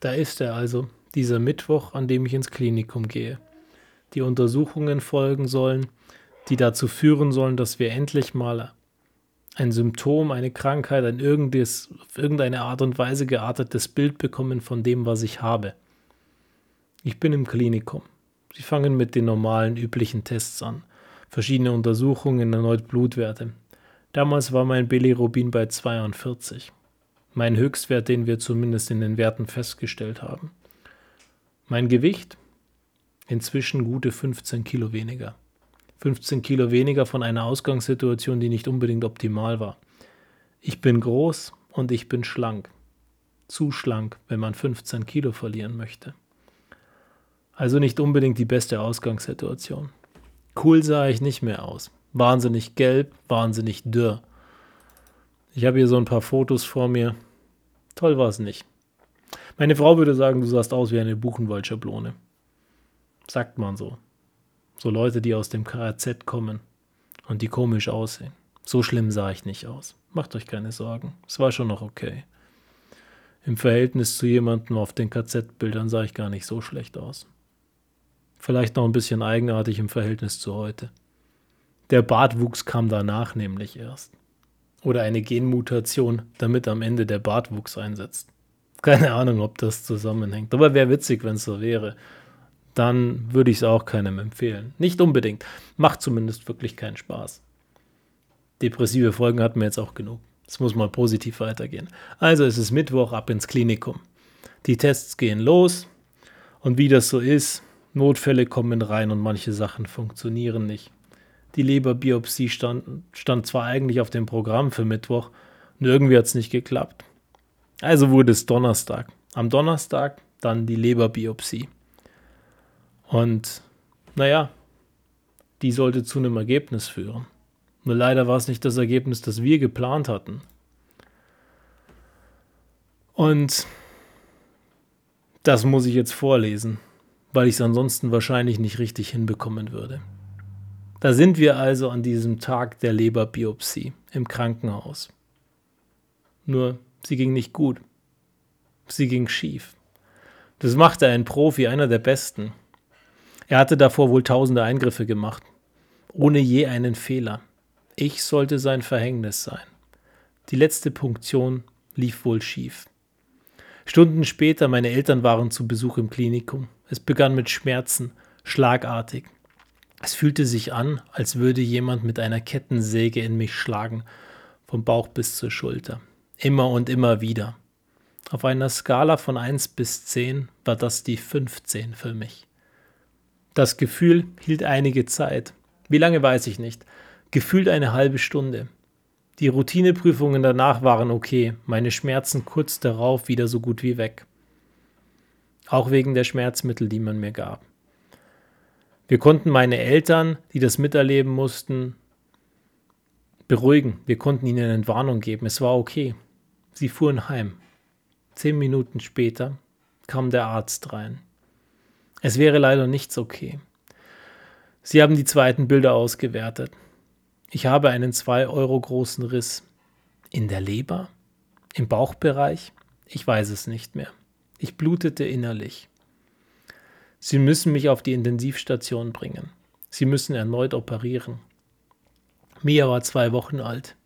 Da ist er also, dieser Mittwoch, an dem ich ins Klinikum gehe. Die Untersuchungen folgen sollen, die dazu führen sollen, dass wir endlich mal ein Symptom, eine Krankheit, ein irgendes, auf irgendeine Art und Weise geartetes Bild bekommen von dem, was ich habe. Ich bin im Klinikum. Sie fangen mit den normalen, üblichen Tests an. Verschiedene Untersuchungen, erneut Blutwerte. Damals war mein Bilirubin bei 42 mein Höchstwert, den wir zumindest in den Werten festgestellt haben. Mein Gewicht? Inzwischen gute 15 Kilo weniger. 15 Kilo weniger von einer Ausgangssituation, die nicht unbedingt optimal war. Ich bin groß und ich bin schlank. Zu schlank, wenn man 15 Kilo verlieren möchte. Also nicht unbedingt die beste Ausgangssituation. Cool sah ich nicht mehr aus. Wahnsinnig gelb, wahnsinnig dürr. Ich habe hier so ein paar Fotos vor mir, Toll war es nicht. Meine Frau würde sagen, du sahst aus wie eine Buchenwaldschablone. Sagt man so. So Leute, die aus dem KZ kommen und die komisch aussehen. So schlimm sah ich nicht aus. Macht euch keine Sorgen. Es war schon noch okay. Im Verhältnis zu jemandem auf den KZ-Bildern sah ich gar nicht so schlecht aus. Vielleicht noch ein bisschen eigenartig im Verhältnis zu heute. Der Bartwuchs kam danach nämlich erst. Oder eine Genmutation, damit am Ende der Bartwuchs einsetzt. Keine Ahnung, ob das zusammenhängt. Aber wäre witzig, wenn es so wäre. Dann würde ich es auch keinem empfehlen. Nicht unbedingt. Macht zumindest wirklich keinen Spaß. Depressive Folgen hatten wir jetzt auch genug. Es muss mal positiv weitergehen. Also es ist Mittwoch ab ins Klinikum. Die Tests gehen los. Und wie das so ist, Notfälle kommen rein und manche Sachen funktionieren nicht. Die Leberbiopsie stand, stand zwar eigentlich auf dem Programm für Mittwoch, und irgendwie hat es nicht geklappt. Also wurde es Donnerstag. Am Donnerstag dann die Leberbiopsie. Und naja, die sollte zu einem Ergebnis führen. Nur leider war es nicht das Ergebnis, das wir geplant hatten. Und das muss ich jetzt vorlesen, weil ich es ansonsten wahrscheinlich nicht richtig hinbekommen würde. Da sind wir also an diesem Tag der Leberbiopsie im Krankenhaus. Nur, sie ging nicht gut. Sie ging schief. Das machte ein Profi, einer der besten. Er hatte davor wohl tausende Eingriffe gemacht, ohne je einen Fehler. Ich sollte sein Verhängnis sein. Die letzte Punktion lief wohl schief. Stunden später, meine Eltern waren zu Besuch im Klinikum. Es begann mit Schmerzen, schlagartig. Es fühlte sich an, als würde jemand mit einer Kettensäge in mich schlagen, vom Bauch bis zur Schulter. Immer und immer wieder. Auf einer Skala von 1 bis 10 war das die 15 für mich. Das Gefühl hielt einige Zeit. Wie lange weiß ich nicht. Gefühlt eine halbe Stunde. Die Routineprüfungen danach waren okay, meine Schmerzen kurz darauf wieder so gut wie weg. Auch wegen der Schmerzmittel, die man mir gab. Wir konnten meine Eltern, die das miterleben mussten, beruhigen. Wir konnten ihnen eine Warnung geben. Es war okay. Sie fuhren heim. Zehn Minuten später kam der Arzt rein. Es wäre leider nichts okay. Sie haben die zweiten Bilder ausgewertet. Ich habe einen zwei Euro großen Riss. In der Leber? Im Bauchbereich? Ich weiß es nicht mehr. Ich blutete innerlich. Sie müssen mich auf die Intensivstation bringen. Sie müssen erneut operieren. Mia war zwei Wochen alt.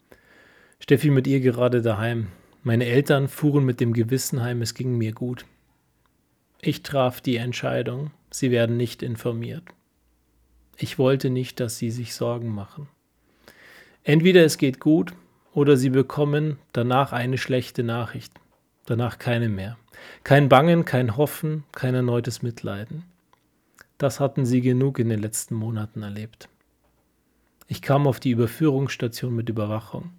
Steffi mit ihr gerade daheim. Meine Eltern fuhren mit dem Gewissen heim, es ging mir gut. Ich traf die Entscheidung, sie werden nicht informiert. Ich wollte nicht, dass sie sich Sorgen machen. Entweder es geht gut oder sie bekommen danach eine schlechte Nachricht, danach keine mehr. Kein Bangen, kein Hoffen, kein erneutes Mitleiden. Das hatten sie genug in den letzten Monaten erlebt. Ich kam auf die Überführungsstation mit Überwachung.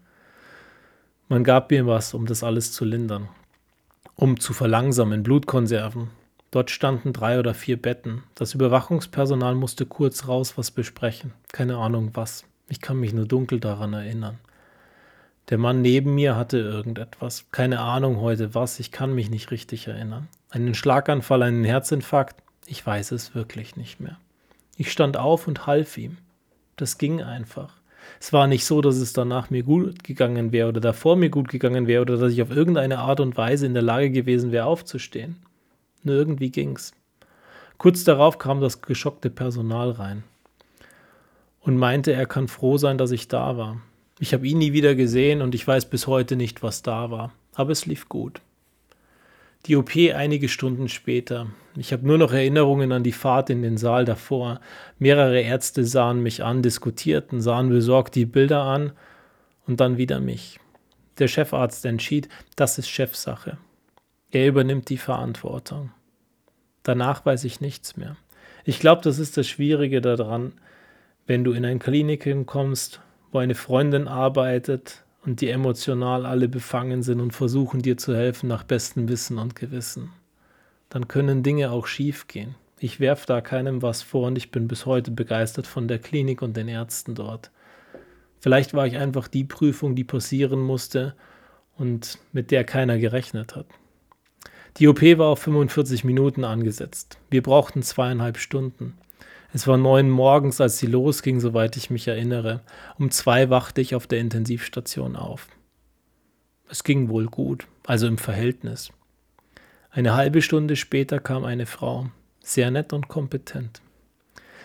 Man gab mir was, um das alles zu lindern, um zu verlangsamen, Blutkonserven. Dort standen drei oder vier Betten. Das Überwachungspersonal musste kurz raus was besprechen. Keine Ahnung was. Ich kann mich nur dunkel daran erinnern. Der Mann neben mir hatte irgendetwas. Keine Ahnung heute was, ich kann mich nicht richtig erinnern. Einen Schlaganfall, einen Herzinfarkt, ich weiß es wirklich nicht mehr. Ich stand auf und half ihm. Das ging einfach. Es war nicht so, dass es danach mir gut gegangen wäre oder davor mir gut gegangen wäre oder dass ich auf irgendeine Art und Weise in der Lage gewesen wäre, aufzustehen. Nur irgendwie ging's. Kurz darauf kam das geschockte Personal rein und meinte, er kann froh sein, dass ich da war. Ich habe ihn nie wieder gesehen und ich weiß bis heute nicht, was da war. Aber es lief gut. Die OP einige Stunden später. Ich habe nur noch Erinnerungen an die Fahrt in den Saal davor. Mehrere Ärzte sahen mich an, diskutierten, sahen besorgt die Bilder an und dann wieder mich. Der Chefarzt entschied, das ist Chefsache. Er übernimmt die Verantwortung. Danach weiß ich nichts mehr. Ich glaube, das ist das Schwierige daran, wenn du in ein Klinikum kommst, wo eine Freundin arbeitet und die emotional alle befangen sind und versuchen dir zu helfen nach bestem Wissen und Gewissen. Dann können Dinge auch schief gehen. Ich werfe da keinem was vor und ich bin bis heute begeistert von der Klinik und den Ärzten dort. Vielleicht war ich einfach die Prüfung, die passieren musste und mit der keiner gerechnet hat. Die OP war auf 45 Minuten angesetzt. Wir brauchten zweieinhalb Stunden. Es war neun morgens, als sie losging, soweit ich mich erinnere. Um zwei wachte ich auf der Intensivstation auf. Es ging wohl gut, also im Verhältnis. Eine halbe Stunde später kam eine Frau, sehr nett und kompetent.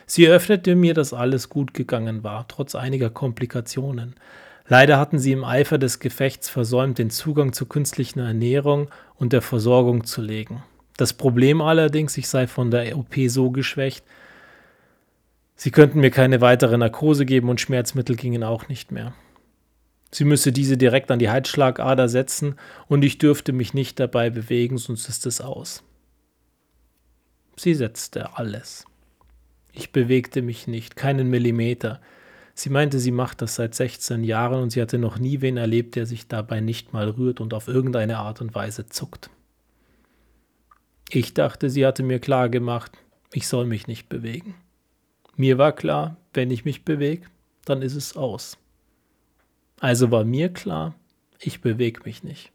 Sie eröffnete mir, dass alles gut gegangen war, trotz einiger Komplikationen. Leider hatten sie im Eifer des Gefechts versäumt, den Zugang zur künstlichen Ernährung und der Versorgung zu legen. Das Problem allerdings, ich sei von der OP so geschwächt, Sie könnten mir keine weitere Narkose geben und Schmerzmittel gingen auch nicht mehr. Sie müsse diese direkt an die Halsschlagader setzen und ich dürfte mich nicht dabei bewegen, sonst ist es aus. Sie setzte alles. Ich bewegte mich nicht, keinen Millimeter. Sie meinte, sie macht das seit 16 Jahren und sie hatte noch nie wen erlebt, der sich dabei nicht mal rührt und auf irgendeine Art und Weise zuckt. Ich dachte, sie hatte mir klar gemacht, ich soll mich nicht bewegen. Mir war klar, wenn ich mich bewege, dann ist es aus. Also war mir klar, ich bewege mich nicht.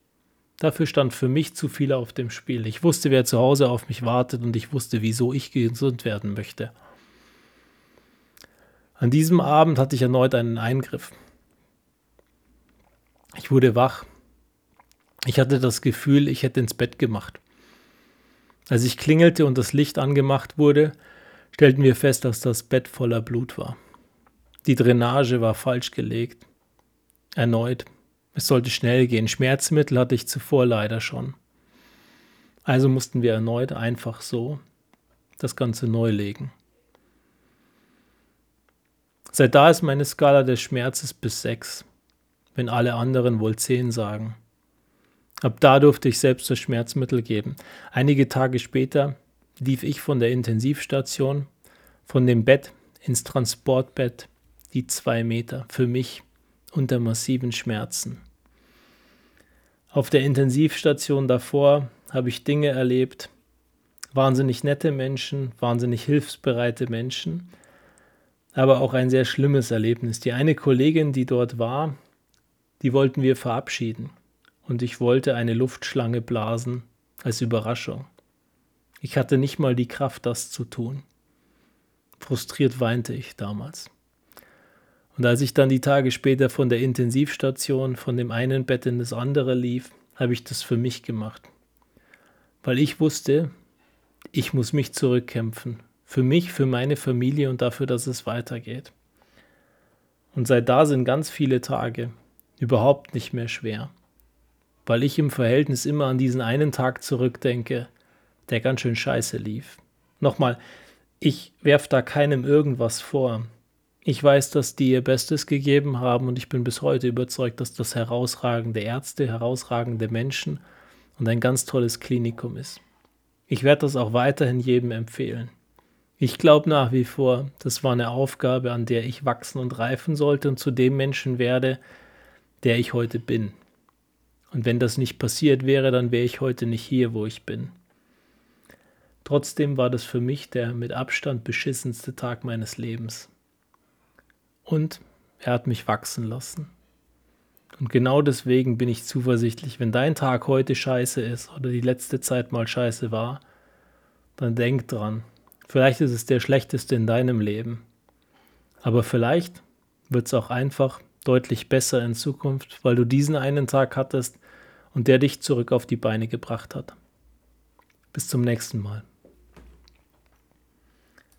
Dafür stand für mich zu viel auf dem Spiel. Ich wusste, wer zu Hause auf mich wartet und ich wusste, wieso ich gesund werden möchte. An diesem Abend hatte ich erneut einen Eingriff. Ich wurde wach. Ich hatte das Gefühl, ich hätte ins Bett gemacht. Als ich klingelte und das Licht angemacht wurde, stellten wir fest, dass das Bett voller Blut war. Die Drainage war falsch gelegt. Erneut. Es sollte schnell gehen. Schmerzmittel hatte ich zuvor leider schon. Also mussten wir erneut einfach so das Ganze neu legen. Seit da ist meine Skala des Schmerzes bis 6, wenn alle anderen wohl 10 sagen. Ab da durfte ich selbst das Schmerzmittel geben. Einige Tage später lief ich von der Intensivstation, von dem Bett ins Transportbett, die zwei Meter, für mich unter massiven Schmerzen. Auf der Intensivstation davor habe ich Dinge erlebt, wahnsinnig nette Menschen, wahnsinnig hilfsbereite Menschen, aber auch ein sehr schlimmes Erlebnis. Die eine Kollegin, die dort war, die wollten wir verabschieden und ich wollte eine Luftschlange blasen als Überraschung. Ich hatte nicht mal die Kraft, das zu tun. Frustriert weinte ich damals. Und als ich dann die Tage später von der Intensivstation, von dem einen Bett in das andere lief, habe ich das für mich gemacht. Weil ich wusste, ich muss mich zurückkämpfen. Für mich, für meine Familie und dafür, dass es weitergeht. Und seit da sind ganz viele Tage überhaupt nicht mehr schwer. Weil ich im Verhältnis immer an diesen einen Tag zurückdenke, der ganz schön scheiße lief. Nochmal, ich werfe da keinem irgendwas vor. Ich weiß, dass die ihr Bestes gegeben haben und ich bin bis heute überzeugt, dass das herausragende Ärzte, herausragende Menschen und ein ganz tolles Klinikum ist. Ich werde das auch weiterhin jedem empfehlen. Ich glaube nach wie vor, das war eine Aufgabe, an der ich wachsen und reifen sollte und zu dem Menschen werde, der ich heute bin. Und wenn das nicht passiert wäre, dann wäre ich heute nicht hier, wo ich bin. Trotzdem war das für mich der mit Abstand beschissenste Tag meines Lebens. Und er hat mich wachsen lassen. Und genau deswegen bin ich zuversichtlich, wenn dein Tag heute scheiße ist oder die letzte Zeit mal scheiße war, dann denk dran, vielleicht ist es der schlechteste in deinem Leben. Aber vielleicht wird es auch einfach deutlich besser in Zukunft, weil du diesen einen Tag hattest und der dich zurück auf die Beine gebracht hat. Bis zum nächsten Mal.